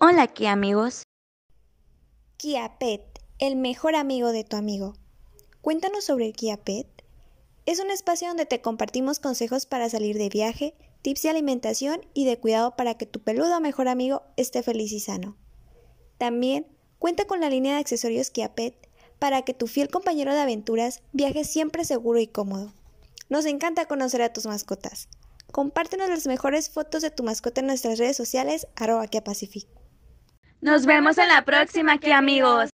Hola Kia amigos. Kia Pet, el mejor amigo de tu amigo. Cuéntanos sobre Kia Pet. Es un espacio donde te compartimos consejos para salir de viaje, tips de alimentación y de cuidado para que tu peludo mejor amigo esté feliz y sano. También cuenta con la línea de accesorios Kia Pet para que tu fiel compañero de aventuras viaje siempre seguro y cómodo. Nos encanta conocer a tus mascotas. Compártenos las mejores fotos de tu mascota en nuestras redes sociales arroba Pacific. Nos vemos en la próxima, Kia amigos.